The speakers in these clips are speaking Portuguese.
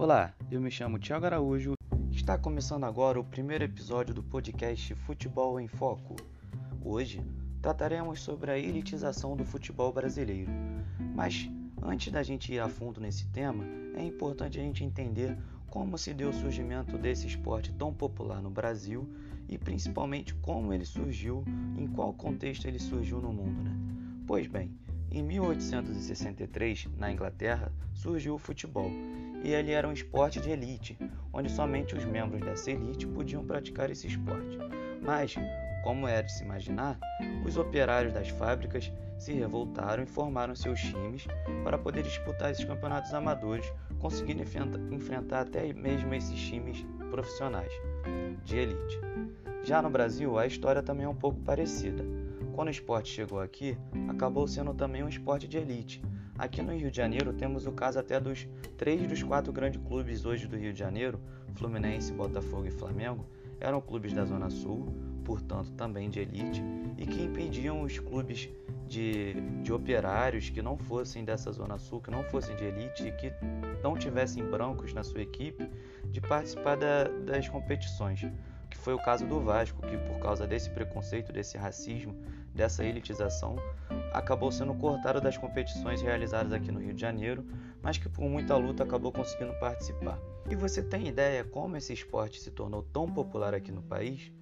Olá, eu me chamo Tiago Araújo. Está começando agora o primeiro episódio do podcast Futebol em Foco. Hoje trataremos sobre a elitização do futebol brasileiro. Mas antes da gente ir a fundo nesse tema, é importante a gente entender como se deu o surgimento desse esporte tão popular no Brasil e principalmente como ele surgiu, em qual contexto ele surgiu no mundo. Né? Pois bem, em 1863, na Inglaterra, surgiu o futebol, e ele era um esporte de elite, onde somente os membros dessa elite podiam praticar esse esporte. Mas, como é de se imaginar, os operários das fábricas se revoltaram e formaram seus times para poder disputar esses campeonatos amadores, conseguindo enfrentar até mesmo esses times profissionais de elite. Já no Brasil, a história também é um pouco parecida. Quando o esporte chegou aqui, acabou sendo também um esporte de elite. Aqui no Rio de Janeiro temos o caso até dos três dos quatro grandes clubes hoje do Rio de Janeiro, Fluminense, Botafogo e Flamengo, eram clubes da Zona Sul, portanto também de elite, e que impediam os clubes de, de operários que não fossem dessa Zona Sul, que não fossem de elite e que não tivessem brancos na sua equipe, de participar da, das competições. Que foi o caso do Vasco, que por causa desse preconceito, desse racismo, dessa elitização acabou sendo cortado das competições realizadas aqui no Rio de Janeiro, mas que por muita luta acabou conseguindo participar. E você tem ideia como esse esporte se tornou tão popular aqui no país?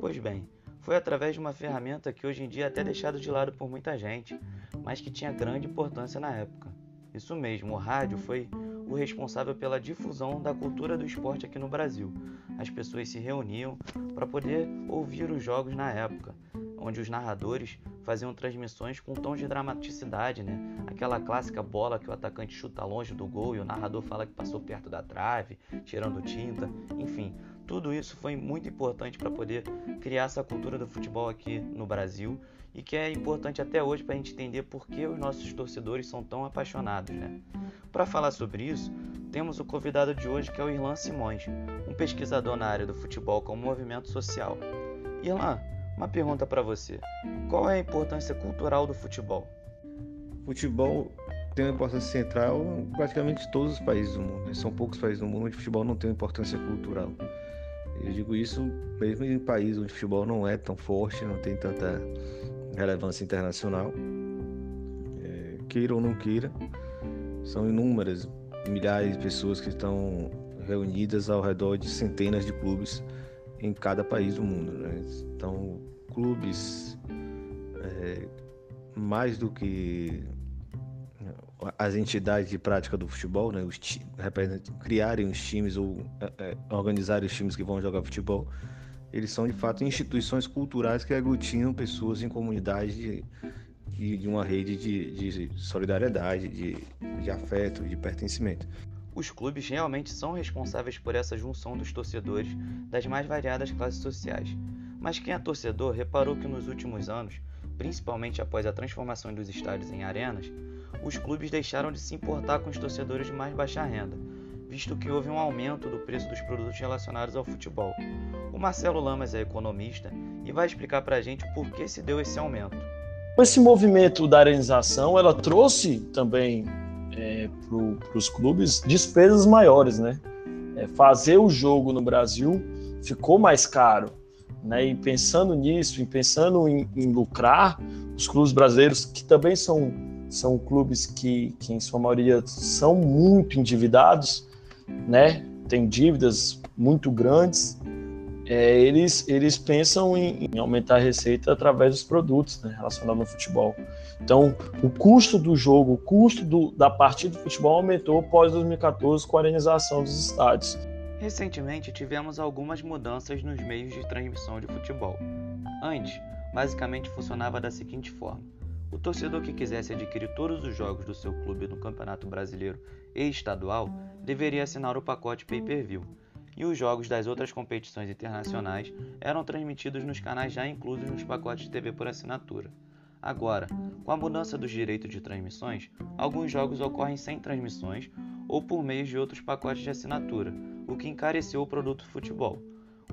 Pois bem, foi através de uma ferramenta que hoje em dia é até deixado de lado por muita gente, mas que tinha grande importância na época. Isso mesmo, o rádio foi o responsável pela difusão da cultura do esporte aqui no Brasil. As pessoas se reuniam para poder ouvir os jogos na época onde os narradores faziam transmissões com tom de dramaticidade, né? Aquela clássica bola que o atacante chuta longe do gol e o narrador fala que passou perto da trave, tirando tinta, enfim, tudo isso foi muito importante para poder criar essa cultura do futebol aqui no Brasil e que é importante até hoje para a gente entender por que os nossos torcedores são tão apaixonados, né? Para falar sobre isso, temos o convidado de hoje que é o Irlan Simões, um pesquisador na área do futebol como movimento social. Irlan, uma pergunta para você: qual é a importância cultural do futebol? Futebol tem uma importância central em praticamente todos os países do mundo. Né? São poucos países do mundo onde o futebol não tem importância cultural. Eu digo isso mesmo em países onde o futebol não é tão forte, não tem tanta relevância internacional. É, queira ou não queira, são inúmeras, milhares de pessoas que estão reunidas ao redor de centenas de clubes em cada país do mundo. Né? Então, clubes, é, mais do que as entidades de prática do futebol, né, os criarem os times ou é, é, organizarem os times que vão jogar futebol, eles são de fato instituições culturais que aglutinam pessoas em comunidades de, de, de uma rede de, de solidariedade, de, de afeto, de pertencimento. Os clubes realmente são responsáveis por essa junção dos torcedores das mais variadas classes sociais. Mas quem é torcedor reparou que nos últimos anos, principalmente após a transformação dos estádios em arenas, os clubes deixaram de se importar com os torcedores de mais baixa renda, visto que houve um aumento do preço dos produtos relacionados ao futebol. O Marcelo Lamas é economista e vai explicar para a gente por que se deu esse aumento. Esse movimento da arenização, ela trouxe também é, para os clubes despesas maiores, né? É, fazer o jogo no Brasil ficou mais caro, né? E pensando nisso, e pensando em, em, lucrar, os clubes brasileiros que também são são clubes que, que em sua maioria são muito endividados, né? Tem dívidas muito grandes é, eles, eles pensam em, em, aumentar a receita através dos produtos né, relacionados ao futebol. Então, o custo do jogo, o custo do, da partida de futebol aumentou após 2014 com a organização dos estádios. Recentemente tivemos algumas mudanças nos meios de transmissão de futebol. Antes, basicamente funcionava da seguinte forma: o torcedor que quisesse adquirir todos os jogos do seu clube no Campeonato Brasileiro e Estadual deveria assinar o pacote pay-per-view e os jogos das outras competições internacionais eram transmitidos nos canais já inclusos nos pacotes de TV por assinatura. Agora, com a mudança dos direitos de transmissões, alguns jogos ocorrem sem transmissões ou por meio de outros pacotes de assinatura, o que encareceu o produto futebol.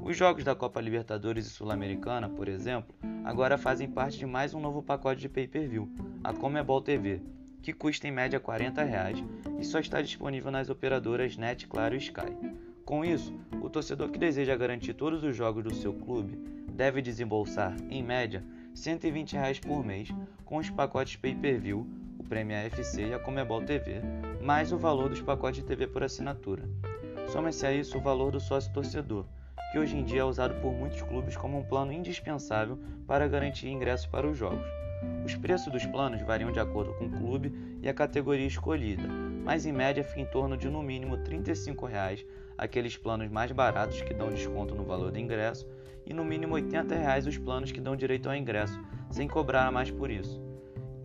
Os jogos da Copa Libertadores e Sul-Americana, por exemplo, agora fazem parte de mais um novo pacote de pay-per-view, a Comebol TV, que custa em média 40 reais, e e só está disponível nas operadoras Net, Claro e Sky. Com isso, o torcedor que deseja garantir todos os jogos do seu clube deve desembolsar, em média, 120 reais por mês com os pacotes pay-per-view, o Premier FC e a Comebol TV, mais o valor dos pacotes de TV por assinatura. Soma-se a isso o valor do sócio torcedor, que hoje em dia é usado por muitos clubes como um plano indispensável para garantir ingresso para os jogos. Os preços dos planos variam de acordo com o clube e a categoria escolhida, mas em média fica em torno de no mínimo 35 reais aqueles planos mais baratos que dão desconto no valor do ingresso e no mínimo 80 reais os planos que dão direito ao ingresso, sem cobrar mais por isso.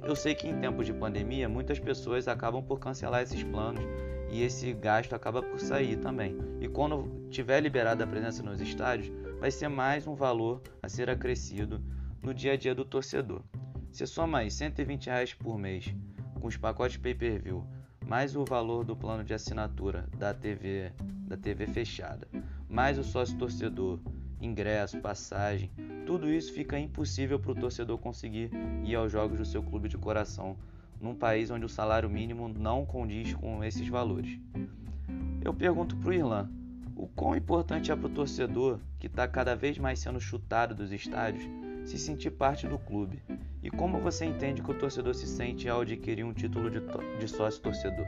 Eu sei que em tempos de pandemia muitas pessoas acabam por cancelar esses planos e esse gasto acaba por sair também. E quando tiver liberada a presença nos estádios, vai ser mais um valor a ser acrescido no dia a dia do torcedor. Se soma aí 120 reais por mês com os pacotes pay-per-view, mais o valor do plano de assinatura da TV, da TV fechada, mais o sócio torcedor, ingresso, passagem, tudo isso fica impossível para o torcedor conseguir ir aos jogos do seu clube de coração num país onde o salário mínimo não condiz com esses valores. Eu pergunto para o Irlan, o quão importante é para o torcedor, que está cada vez mais sendo chutado dos estádios, se sentir parte do clube? E como você entende que o torcedor se sente ao adquirir um título de, de sócio torcedor?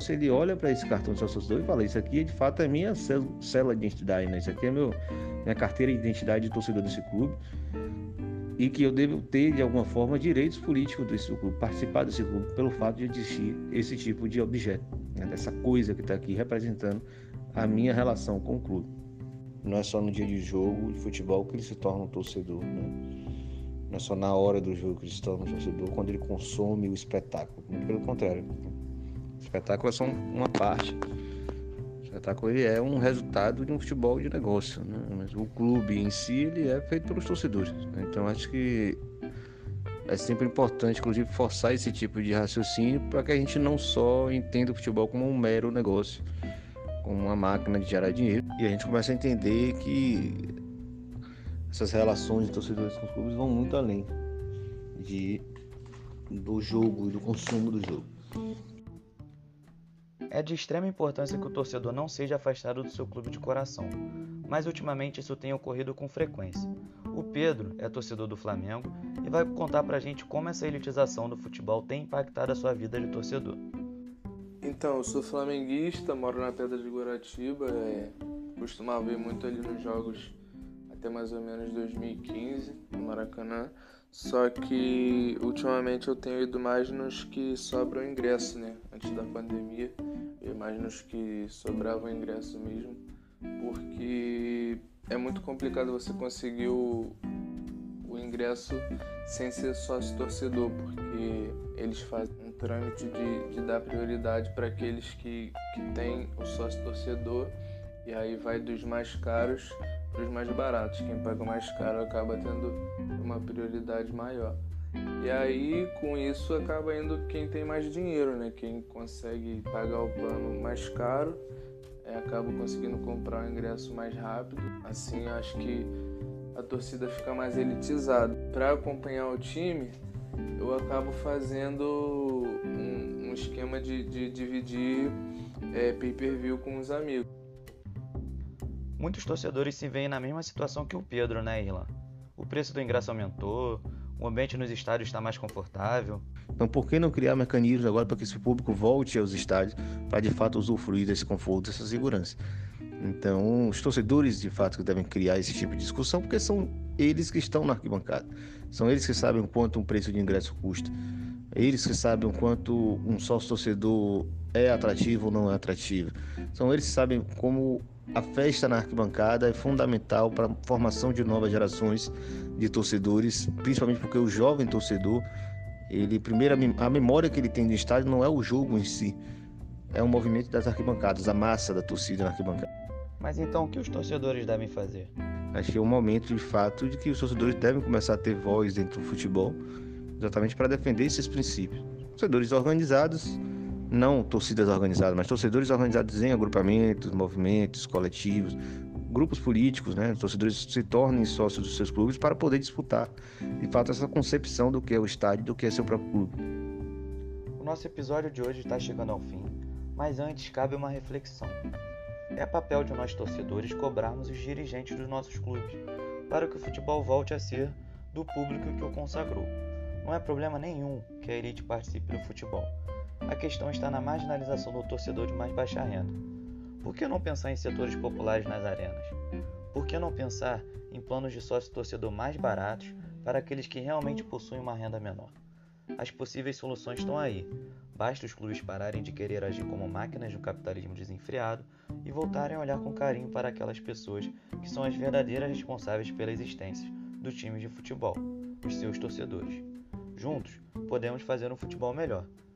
Se ele olha para esse cartão de sócio torcedor e fala: Isso aqui de fato é minha célula de identidade, né? Isso aqui é meu, minha carteira de identidade de torcedor desse clube e que eu devo ter de alguma forma direitos políticos desse clube, participar desse clube pelo fato de existir esse tipo de objeto, né? dessa coisa que está aqui representando a minha relação com o clube. Não é só no dia de jogo de futebol que ele se torna um torcedor, né? Não é só na hora do jogo que ele torna um torcedor, quando ele consome o espetáculo. Muito pelo contrário. O espetáculo é só uma parte espetáculo ele é um resultado de um futebol de negócio, né? mas o clube em si ele é feito pelos torcedores. Né? Então acho que é sempre importante, inclusive, forçar esse tipo de raciocínio para que a gente não só entenda o futebol como um mero negócio, como uma máquina de gerar dinheiro, e a gente começa a entender que essas relações de torcedores com os clubes vão muito além de, do jogo e do consumo do jogo. É de extrema importância que o torcedor não seja afastado do seu clube de coração, mas ultimamente isso tem ocorrido com frequência. O Pedro é torcedor do Flamengo e vai contar pra gente como essa elitização do futebol tem impactado a sua vida de torcedor. Então, eu sou flamenguista, moro na Pedra de Guaratiba, é, costumava ir muito ali nos jogos até mais ou menos 2015, no Maracanã. Só que ultimamente eu tenho ido mais nos que sobram ingresso, né? Antes da pandemia mais nos que sobrava o ingresso mesmo, porque é muito complicado você conseguir o, o ingresso sem ser sócio torcedor, porque eles fazem um trâmite de, de dar prioridade para aqueles que, que têm o sócio torcedor e aí vai dos mais caros para os mais baratos. Quem paga mais caro acaba tendo uma prioridade maior. E aí, com isso, acaba indo quem tem mais dinheiro, né? Quem consegue pagar o plano mais caro, é, acaba conseguindo comprar o ingresso mais rápido. Assim, acho que a torcida fica mais elitizada. Para acompanhar o time, eu acabo fazendo um, um esquema de, de dividir é, pay-per-view com os amigos. Muitos torcedores se veem na mesma situação que o Pedro, né, Irlan? O preço do ingresso aumentou, o ambiente nos estádios está mais confortável. Então, por que não criar mecanismos agora para que esse público volte aos estádios para de fato usufruir desse conforto, dessa segurança? Então, os torcedores de fato devem criar esse tipo de discussão, porque são eles que estão na arquibancada. São eles que sabem o quanto um preço de ingresso custa. Eles que sabem o quanto um sócio torcedor é atrativo ou não é atrativo. São eles que sabem como a festa na arquibancada é fundamental para a formação de novas gerações de torcedores, principalmente porque o jovem torcedor, ele primeiro a memória que ele tem do estádio não é o jogo em si, é o movimento das arquibancadas, a massa da torcida na arquibancada. Mas então o que os torcedores devem fazer? Acho que é um momento de fato de que os torcedores devem começar a ter voz dentro do futebol, exatamente para defender esses princípios. Torcedores organizados não torcidas organizadas, mas torcedores organizados em agrupamentos, movimentos, coletivos, grupos políticos, né? Torcedores se tornem sócios dos seus clubes para poder disputar, de fato, essa concepção do que é o estádio, do que é seu próprio clube. O nosso episódio de hoje está chegando ao fim. Mas antes cabe uma reflexão. É papel de nós torcedores cobrarmos os dirigentes dos nossos clubes para que o futebol volte a ser do público que o consagrou. Não é problema nenhum que a elite participe do futebol. A questão está na marginalização do torcedor de mais baixa renda. Por que não pensar em setores populares nas arenas? Por que não pensar em planos de sócio-torcedor mais baratos para aqueles que realmente possuem uma renda menor? As possíveis soluções estão aí. Basta os clubes pararem de querer agir como máquinas do capitalismo desenfreado e voltarem a olhar com carinho para aquelas pessoas que são as verdadeiras responsáveis pela existência dos times de futebol, os seus torcedores. Juntos, podemos fazer um futebol melhor.